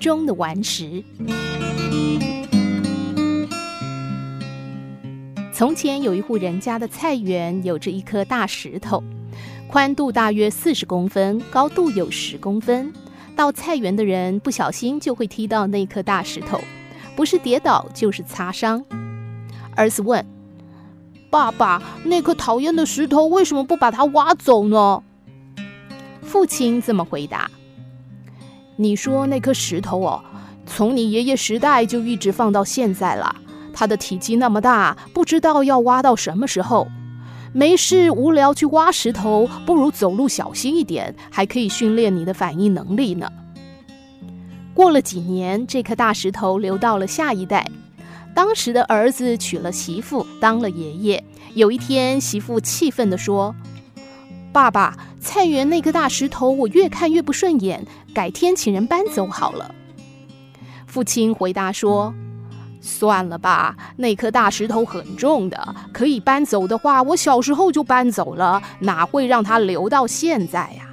中的顽石。从前有一户人家的菜园，有着一颗大石头，宽度大约四十公分，高度有十公分。到菜园的人不小心就会踢到那颗大石头，不是跌倒就是擦伤。儿子问：“爸爸，那颗讨厌的石头为什么不把它挖走呢？”父亲这么回答：“你说那颗石头哦，从你爷爷时代就一直放到现在了。它的体积那么大，不知道要挖到什么时候。没事无聊去挖石头，不如走路小心一点，还可以训练你的反应能力呢。”过了几年，这颗大石头流到了下一代。当时的儿子娶了媳妇，当了爷爷。有一天，媳妇气愤地说：“爸爸，菜园那颗大石头，我越看越不顺眼，改天请人搬走好了。”父亲回答说：“算了吧，那颗大石头很重的，可以搬走的话，我小时候就搬走了，哪会让它留到现在呀？”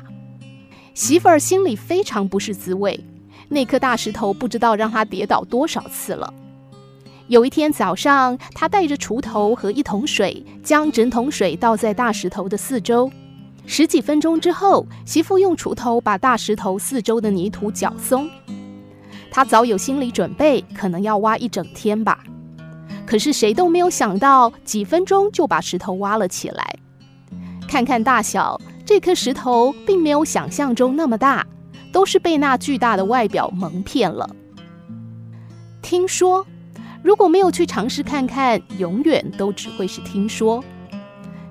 媳妇儿心里非常不是滋味，那颗大石头不知道让她跌倒多少次了。有一天早上，他带着锄头和一桶水，将整桶水倒在大石头的四周。十几分钟之后，媳妇用锄头把大石头四周的泥土搅松。他早有心理准备，可能要挖一整天吧。可是谁都没有想到，几分钟就把石头挖了起来。看看大小，这颗石头并没有想象中那么大，都是被那巨大的外表蒙骗了。听说。如果没有去尝试看看，永远都只会是听说。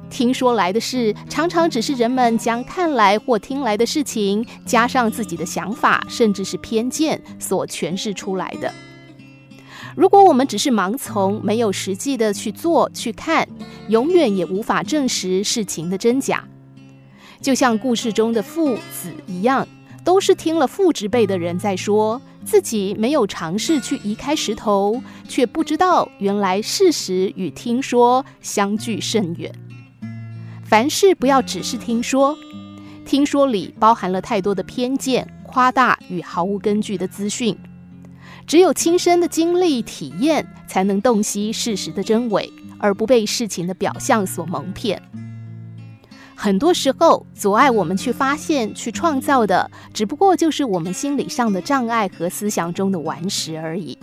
听说来的事，常常只是人们将看来或听来的事情，加上自己的想法，甚至是偏见所诠释出来的。如果我们只是盲从，没有实际的去做、去看，永远也无法证实事情的真假。就像故事中的父子一样，都是听了父之辈的人在说。自己没有尝试去移开石头，却不知道原来事实与听说相距甚远。凡事不要只是听说，听说里包含了太多的偏见、夸大与毫无根据的资讯。只有亲身的经历体验，才能洞悉事实的真伪，而不被事情的表象所蒙骗。很多时候，阻碍我们去发现、去创造的，只不过就是我们心理上的障碍和思想中的顽石而已。